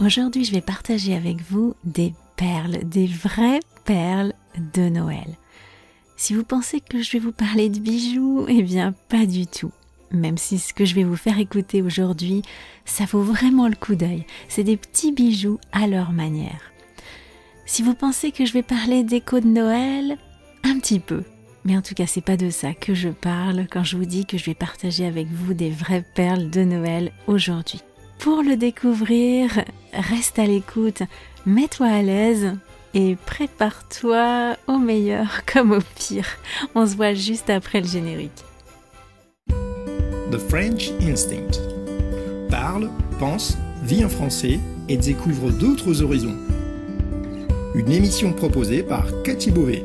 Aujourd'hui, je vais partager avec vous des perles, des vraies perles de Noël. Si vous pensez que je vais vous parler de bijoux, eh bien pas du tout. Même si ce que je vais vous faire écouter aujourd'hui, ça vaut vraiment le coup d'œil. C'est des petits bijoux à leur manière. Si vous pensez que je vais parler d'écho de Noël, un petit peu. Mais en tout cas, c'est pas de ça que je parle quand je vous dis que je vais partager avec vous des vraies perles de Noël aujourd'hui. Pour le découvrir, reste à l'écoute, mets-toi à l'aise et prépare-toi au meilleur comme au pire. On se voit juste après le générique. The French Instinct. Parle, pense, vit en français et découvre d'autres horizons. Une émission proposée par Cathy Beauvais.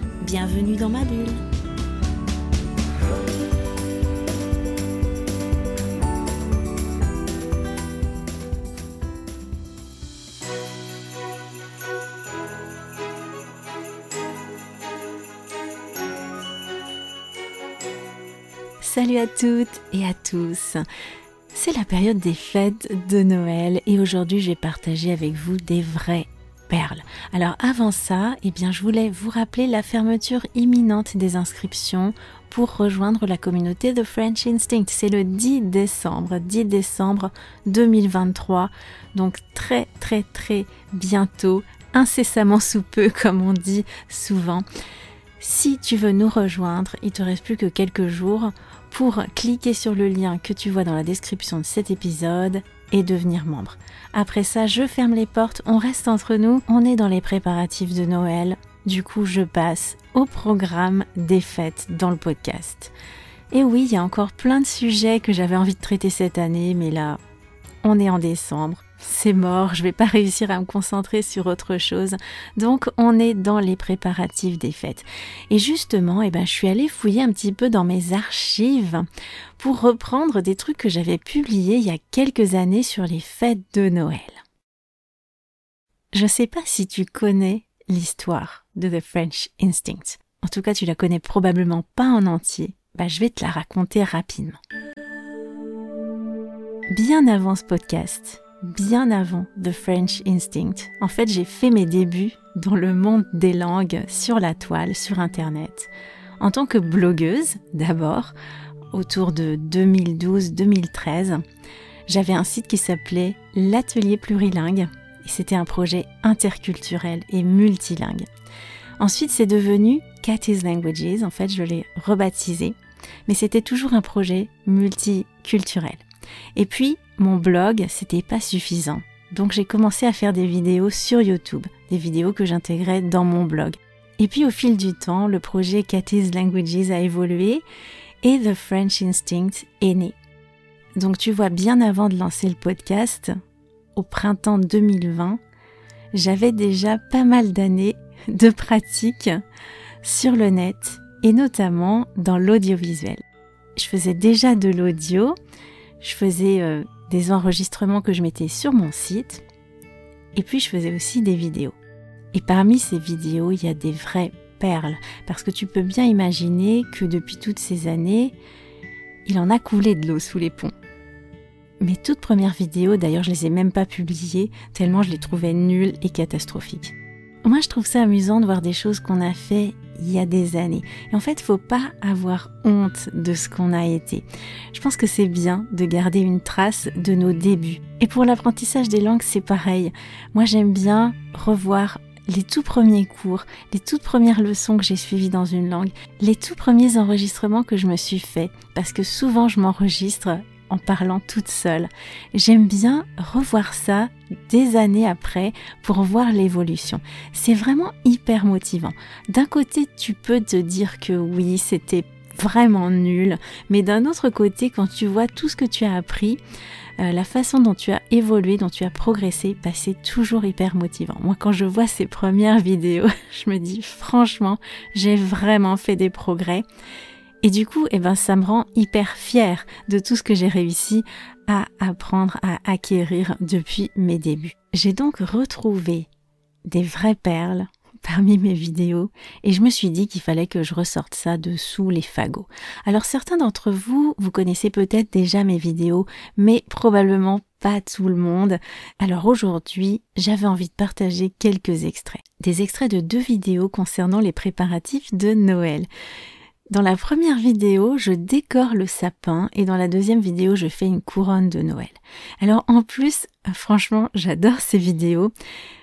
Bienvenue dans ma bulle. Salut à toutes et à tous. C'est la période des fêtes de Noël et aujourd'hui je vais partager avec vous des alors avant ça, eh bien, je voulais vous rappeler la fermeture imminente des inscriptions pour rejoindre la communauté de French Instinct. C'est le 10 décembre, 10 décembre 2023. Donc très très très bientôt, incessamment sous peu comme on dit souvent. Si tu veux nous rejoindre, il te reste plus que quelques jours pour cliquer sur le lien que tu vois dans la description de cet épisode devenir membre. Après ça, je ferme les portes, on reste entre nous, on est dans les préparatifs de Noël. Du coup, je passe au programme des fêtes dans le podcast. Et oui, il y a encore plein de sujets que j'avais envie de traiter cette année, mais là, on est en décembre c'est mort, je vais pas réussir à me concentrer sur autre chose. Donc on est dans les préparatifs des fêtes. Et justement, eh ben, je suis allée fouiller un petit peu dans mes archives pour reprendre des trucs que j'avais publiés il y a quelques années sur les fêtes de Noël. Je sais pas si tu connais l'histoire de The French Instinct. En tout cas, tu la connais probablement pas en entier. Bah, je vais te la raconter rapidement. Bien avant ce podcast, bien avant The French Instinct. En fait, j'ai fait mes débuts dans le monde des langues sur la toile, sur Internet, en tant que blogueuse d'abord, autour de 2012-2013. J'avais un site qui s'appelait l'Atelier Plurilingue c'était un projet interculturel et multilingue. Ensuite, c'est devenu Cathy's Languages, en fait, je l'ai rebaptisé, mais c'était toujours un projet multiculturel. Et puis, mon blog, c'était pas suffisant. Donc j'ai commencé à faire des vidéos sur YouTube, des vidéos que j'intégrais dans mon blog. Et puis au fil du temps, le projet Cathy's Languages a évolué et The French Instinct est né. Donc tu vois, bien avant de lancer le podcast, au printemps 2020, j'avais déjà pas mal d'années de pratique sur le net et notamment dans l'audiovisuel. Je faisais déjà de l'audio, je faisais euh, des enregistrements que je mettais sur mon site, et puis je faisais aussi des vidéos. Et parmi ces vidéos, il y a des vraies perles, parce que tu peux bien imaginer que depuis toutes ces années, il en a coulé de l'eau sous les ponts. Mes toutes premières vidéos, d'ailleurs, je les ai même pas publiées, tellement je les trouvais nulles et catastrophiques. Moi, je trouve ça amusant de voir des choses qu'on a fait il y a des années. Et en fait, faut pas avoir honte de ce qu'on a été. Je pense que c'est bien de garder une trace de nos débuts. Et pour l'apprentissage des langues, c'est pareil. Moi, j'aime bien revoir les tout premiers cours, les toutes premières leçons que j'ai suivies dans une langue, les tout premiers enregistrements que je me suis fait, parce que souvent je m'enregistre en parlant toute seule. J'aime bien revoir ça des années après pour voir l'évolution. C'est vraiment hyper motivant. D'un côté, tu peux te dire que oui, c'était vraiment nul. Mais d'un autre côté, quand tu vois tout ce que tu as appris, euh, la façon dont tu as évolué, dont tu as progressé, bah, c'est toujours hyper motivant. Moi, quand je vois ces premières vidéos, je me dis franchement, j'ai vraiment fait des progrès. Et du coup, eh ben, ça me rend hyper fière de tout ce que j'ai réussi à apprendre, à acquérir depuis mes débuts. J'ai donc retrouvé des vraies perles parmi mes vidéos et je me suis dit qu'il fallait que je ressorte ça de sous les fagots. Alors certains d'entre vous, vous connaissez peut-être déjà mes vidéos, mais probablement pas tout le monde. Alors aujourd'hui, j'avais envie de partager quelques extraits. Des extraits de deux vidéos concernant les préparatifs de Noël. Dans la première vidéo, je décore le sapin et dans la deuxième vidéo, je fais une couronne de Noël. Alors en plus, franchement, j'adore ces vidéos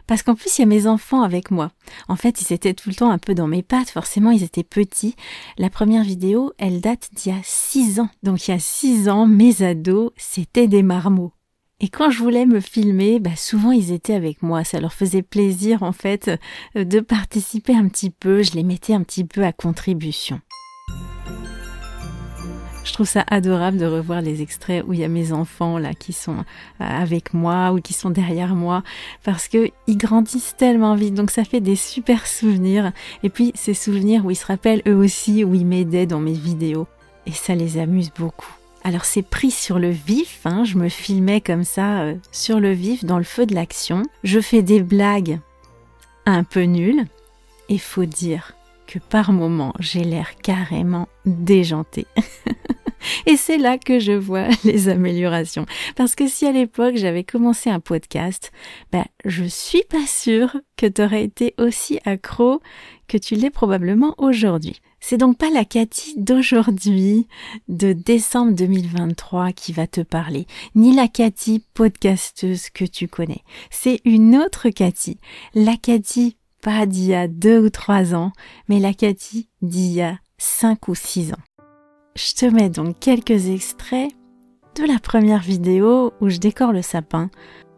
parce qu'en plus, il y a mes enfants avec moi. En fait, ils étaient tout le temps un peu dans mes pattes, forcément, ils étaient petits. La première vidéo, elle date d'il y a six ans. Donc il y a six ans, mes ados, c'était des marmots. Et quand je voulais me filmer, bah souvent ils étaient avec moi. Ça leur faisait plaisir en fait de participer un petit peu. Je les mettais un petit peu à contribution. Je trouve ça adorable de revoir les extraits où il y a mes enfants là qui sont euh, avec moi ou qui sont derrière moi parce que ils grandissent tellement vite. Donc ça fait des super souvenirs. Et puis ces souvenirs où ils se rappellent eux aussi où ils m'aidaient dans mes vidéos. Et ça les amuse beaucoup. Alors c'est pris sur le vif, hein, je me filmais comme ça euh, sur le vif dans le feu de l'action. Je fais des blagues un peu nulles. Et faut dire que par moments j'ai l'air carrément déjanté. Et c'est là que je vois les améliorations. Parce que si à l'époque j'avais commencé un podcast, ben, je suis pas sûre que tu aurais été aussi accro que tu l'es probablement aujourd'hui. C'est donc pas la Cathy d'aujourd'hui, de décembre 2023 qui va te parler, ni la Cathy podcasteuse que tu connais. C'est une autre Cathy. La Cathy pas d'il y a deux ou trois ans, mais la Cathy d'il y a cinq ou six ans. Je te mets donc quelques extraits de la première vidéo où je décore le sapin.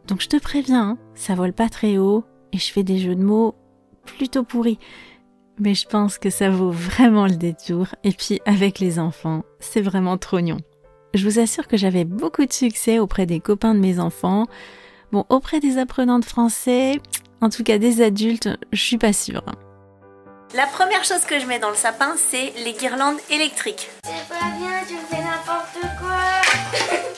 Donc je te préviens, hein, ça vole pas très haut et je fais des jeux de mots plutôt pourris. Mais je pense que ça vaut vraiment le détour. Et puis avec les enfants, c'est vraiment trognon. Je vous assure que j'avais beaucoup de succès auprès des copains de mes enfants. Bon, auprès des apprenants de français, en tout cas des adultes, je suis pas sûre. La première chose que je mets dans le sapin, c'est les guirlandes électriques. C'est pas bien, tu fais n'importe quoi.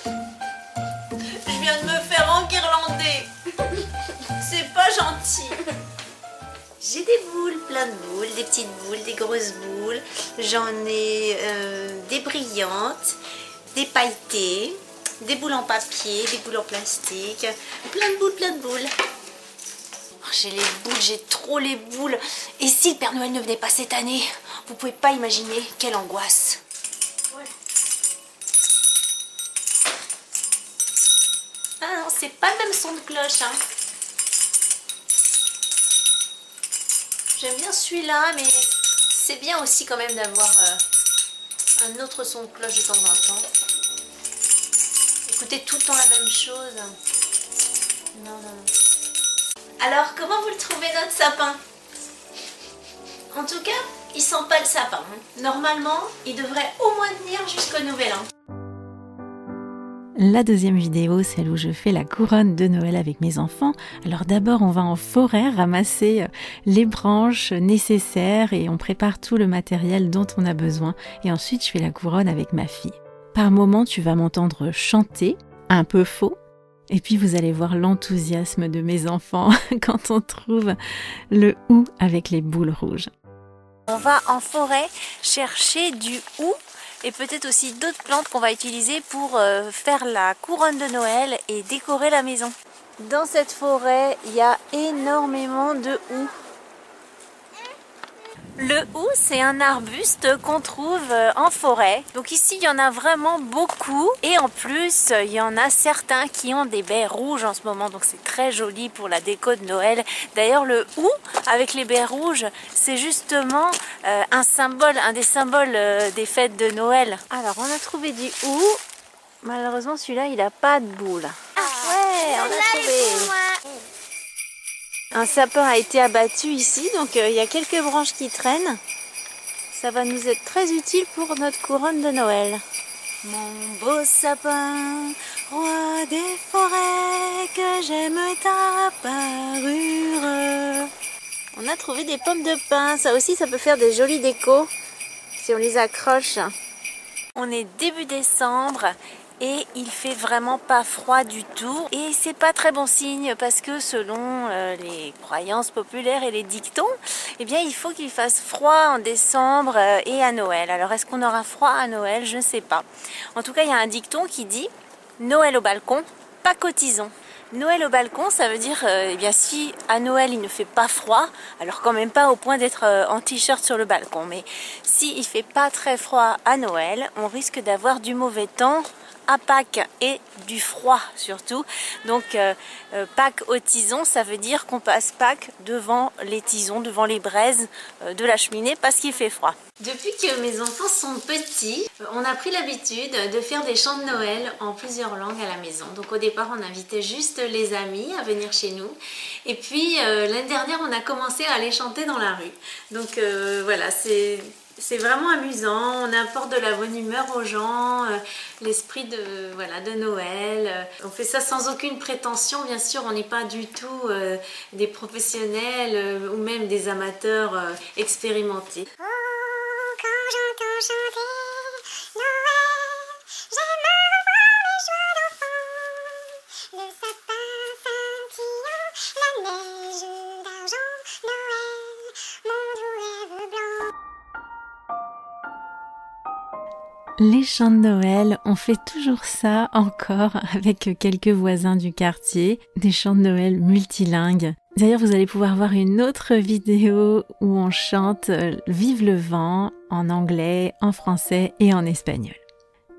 je viens de me faire enguirlander. c'est pas gentil. J'ai des boules, plein de boules, des petites boules, des grosses boules. J'en ai euh, des brillantes, des pailletées, des boules en papier, des boules en plastique. Plein de boules, plein de boules j'ai les boules, j'ai trop les boules. Et si le Père Noël ne venait pas cette année Vous pouvez pas imaginer quelle angoisse. Ah non, c'est pas le même son de cloche. Hein. J'aime bien celui-là, mais c'est bien aussi quand même d'avoir euh, un autre son de cloche de temps en temps. Écoutez tout le temps la même chose. Non, non, non. Alors, comment vous le trouvez notre sapin? En tout cas, il sent pas le sapin. Hein. Normalement, il devrait au moins tenir jusqu'au nouvel an. La deuxième vidéo, celle où je fais la couronne de Noël avec mes enfants. Alors d'abord, on va en forêt ramasser euh, les branches nécessaires et on prépare tout le matériel dont on a besoin. Et ensuite, je fais la couronne avec ma fille. Par moment, tu vas m'entendre chanter, un peu faux, et puis vous allez voir l'enthousiasme de mes enfants quand on trouve le hou avec les boules rouges. On va en forêt chercher du hou et peut-être aussi d'autres plantes qu'on va utiliser pour euh, faire la couronne de Noël et décorer la maison. Dans cette forêt, il y a énormément de hou. Le hou, c'est un arbuste qu'on trouve euh, en forêt. Donc ici, il y en a vraiment beaucoup. Et en plus, il y en a certains qui ont des baies rouges en ce moment. Donc c'est très joli pour la déco de Noël. D'ailleurs, le hou avec les baies rouges, c'est justement euh, un symbole, un des symboles euh, des fêtes de Noël. Alors, on a trouvé du hou. Malheureusement, celui-là, il n'a pas de boule. Ah ouais, on a trouvé. Un sapin a été abattu ici, donc euh, il y a quelques branches qui traînent. Ça va nous être très utile pour notre couronne de Noël. Mon beau sapin, roi des forêts, que j'aime ta parure. On a trouvé des pommes de pin, ça aussi ça peut faire des jolies décos si on les accroche. On est début décembre et il fait vraiment pas froid du tout. Et c'est pas très bon signe parce que selon euh, les croyances populaires et les dictons eh bien il faut qu'il fasse froid en décembre euh, et à Noël. Alors est-ce qu'on aura froid à Noël? Je ne sais pas. En tout cas il y a un dicton qui dit Noël au balcon pas cotisons Noël au balcon, ça veut dire, euh, eh bien, si à Noël il ne fait pas froid, alors quand même pas au point d'être en t-shirt sur le balcon, mais si il fait pas très froid à Noël, on risque d'avoir du mauvais temps à Pâques et du froid surtout. Donc euh, euh, Pâques au tison, ça veut dire qu'on passe Pâques devant les tisons, devant les braises euh, de la cheminée parce qu'il fait froid. Depuis que mes enfants sont petits, on a pris l'habitude de faire des chants de Noël en plusieurs langues à la maison. Donc au départ, on invitait juste les amis à venir chez nous. Et puis l'année dernière, on a commencé à les chanter dans la rue. Donc voilà, c'est c'est vraiment amusant, on apporte de la bonne humeur aux gens, euh, l'esprit de, voilà, de Noël. Euh, on fait ça sans aucune prétention, bien sûr, on n'est pas du tout euh, des professionnels ou même des amateurs expérimentés. Oh, Les chants de Noël, on fait toujours ça encore avec quelques voisins du quartier, des chants de Noël multilingues. D'ailleurs, vous allez pouvoir voir une autre vidéo où on chante euh, Vive le vent en anglais, en français et en espagnol.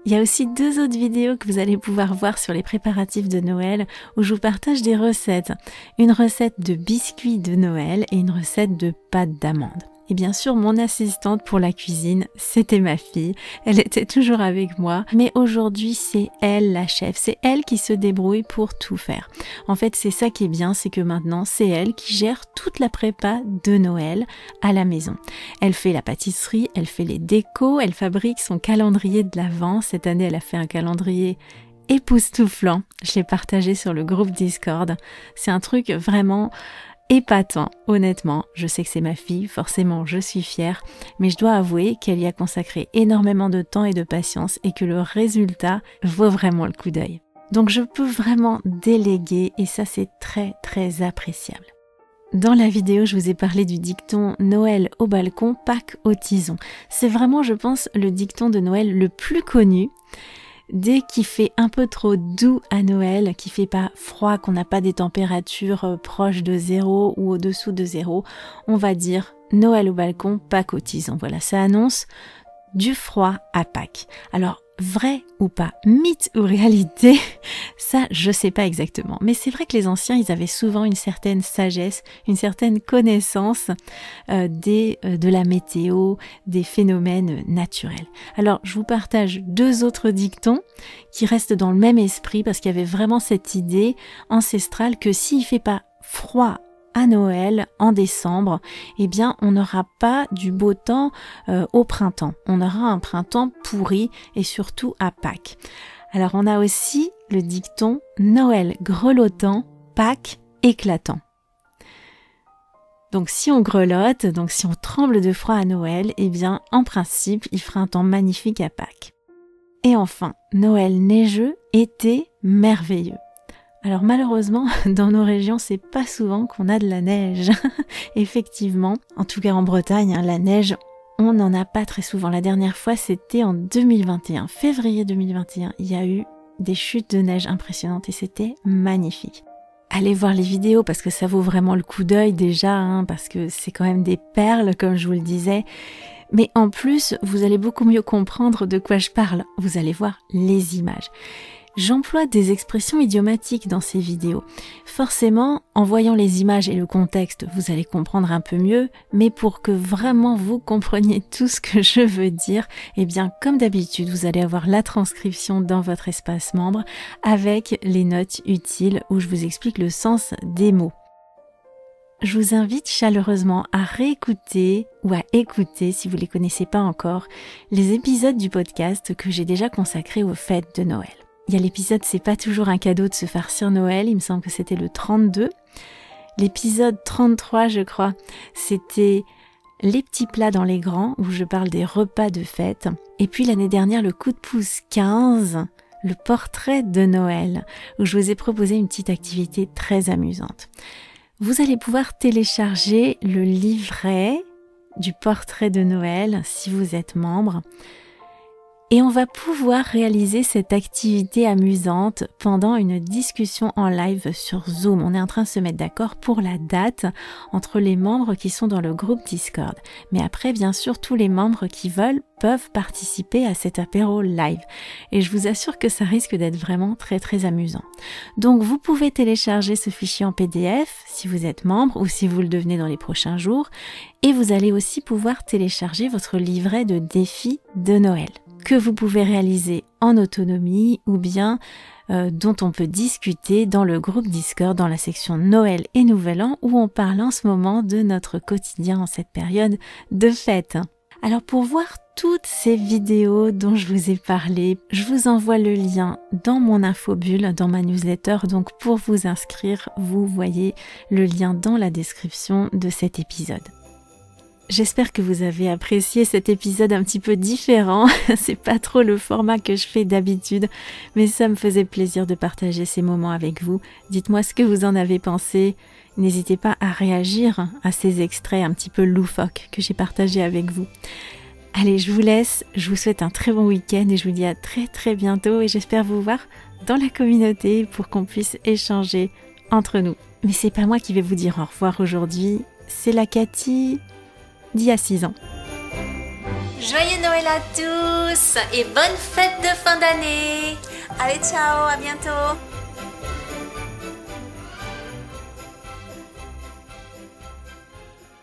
Il y a aussi deux autres vidéos que vous allez pouvoir voir sur les préparatifs de Noël où je vous partage des recettes. Une recette de biscuits de Noël et une recette de pâte d'amande. Et bien sûr, mon assistante pour la cuisine, c'était ma fille. Elle était toujours avec moi. Mais aujourd'hui, c'est elle la chef. C'est elle qui se débrouille pour tout faire. En fait, c'est ça qui est bien, c'est que maintenant, c'est elle qui gère toute la prépa de Noël à la maison. Elle fait la pâtisserie, elle fait les décos, elle fabrique son calendrier de l'Avent. Cette année, elle a fait un calendrier époustouflant. Je l'ai partagé sur le groupe Discord. C'est un truc vraiment épatant, honnêtement. Je sais que c'est ma fille, forcément je suis fière, mais je dois avouer qu'elle y a consacré énormément de temps et de patience et que le résultat vaut vraiment le coup d'œil. Donc je peux vraiment déléguer et ça c'est très très appréciable. Dans la vidéo, je vous ai parlé du dicton Noël au balcon, Pâques au tison. C'est vraiment, je pense, le dicton de Noël le plus connu dès qu'il fait un peu trop doux à Noël, qu'il fait pas froid, qu'on n'a pas des températures euh, proches de zéro ou au-dessous de zéro, on va dire Noël au balcon, Pâques au tison. Voilà, ça annonce du froid à Pâques. Alors vrai ou pas, mythe ou réalité, ça je sais pas exactement. Mais c'est vrai que les anciens, ils avaient souvent une certaine sagesse, une certaine connaissance euh, euh, de la météo, des phénomènes naturels. Alors je vous partage deux autres dictons qui restent dans le même esprit parce qu'il y avait vraiment cette idée ancestrale que s'il fait pas froid à Noël en décembre, eh bien on n'aura pas du beau temps euh, au printemps. On aura un printemps pourri et surtout à Pâques. Alors on a aussi le dicton Noël grelottant, Pâques éclatant. Donc si on grelotte, donc si on tremble de froid à Noël, eh bien en principe il fera un temps magnifique à Pâques. Et enfin, Noël neigeux, été merveilleux. Alors malheureusement, dans nos régions, c'est pas souvent qu'on a de la neige. Effectivement, en tout cas en Bretagne, hein, la neige, on n'en a pas très souvent. La dernière fois, c'était en 2021, février 2021. Il y a eu des chutes de neige impressionnantes et c'était magnifique. Allez voir les vidéos parce que ça vaut vraiment le coup d'œil déjà, hein, parce que c'est quand même des perles, comme je vous le disais. Mais en plus, vous allez beaucoup mieux comprendre de quoi je parle. Vous allez voir les images. J'emploie des expressions idiomatiques dans ces vidéos. Forcément, en voyant les images et le contexte, vous allez comprendre un peu mieux, mais pour que vraiment vous compreniez tout ce que je veux dire, eh bien, comme d'habitude, vous allez avoir la transcription dans votre espace membre avec les notes utiles où je vous explique le sens des mots. je vous invite chaleureusement à réécouter ou à écouter, si vous ne les connaissez pas encore, les épisodes du podcast que j'ai déjà consacrés aux fêtes de Noël. Il y a l'épisode C'est pas toujours un cadeau de se farcir Noël, il me semble que c'était le 32. L'épisode 33, je crois, c'était les petits plats dans les grands, où je parle des repas de fête. Et puis l'année dernière, le coup de pouce 15, le portrait de Noël, où je vous ai proposé une petite activité très amusante. Vous allez pouvoir télécharger le livret du portrait de Noël si vous êtes membre et on va pouvoir réaliser cette activité amusante pendant une discussion en live sur Zoom. On est en train de se mettre d'accord pour la date entre les membres qui sont dans le groupe Discord. Mais après, bien sûr, tous les membres qui veulent peuvent participer à cet apéro live. Et je vous assure que ça risque d'être vraiment très très amusant. Donc vous pouvez télécharger ce fichier en PDF si vous êtes membre ou si vous le devenez dans les prochains jours. Et vous allez aussi pouvoir télécharger votre livret de défis de Noël que vous pouvez réaliser en autonomie ou bien euh, dont on peut discuter dans le groupe Discord dans la section Noël et Nouvel An où on parle en ce moment de notre quotidien en cette période de fête. Alors pour voir toutes ces vidéos dont je vous ai parlé, je vous envoie le lien dans mon infobulle, dans ma newsletter. Donc pour vous inscrire, vous voyez le lien dans la description de cet épisode. J'espère que vous avez apprécié cet épisode un petit peu différent. C'est pas trop le format que je fais d'habitude, mais ça me faisait plaisir de partager ces moments avec vous. Dites-moi ce que vous en avez pensé. N'hésitez pas à réagir à ces extraits un petit peu loufoques que j'ai partagés avec vous. Allez, je vous laisse. Je vous souhaite un très bon week-end et je vous dis à très très bientôt et j'espère vous voir dans la communauté pour qu'on puisse échanger entre nous. Mais c'est pas moi qui vais vous dire au revoir aujourd'hui, c'est la Cathy d'il y a 6 ans. Joyeux Noël à tous et bonne fête de fin d'année. Allez, ciao, à bientôt.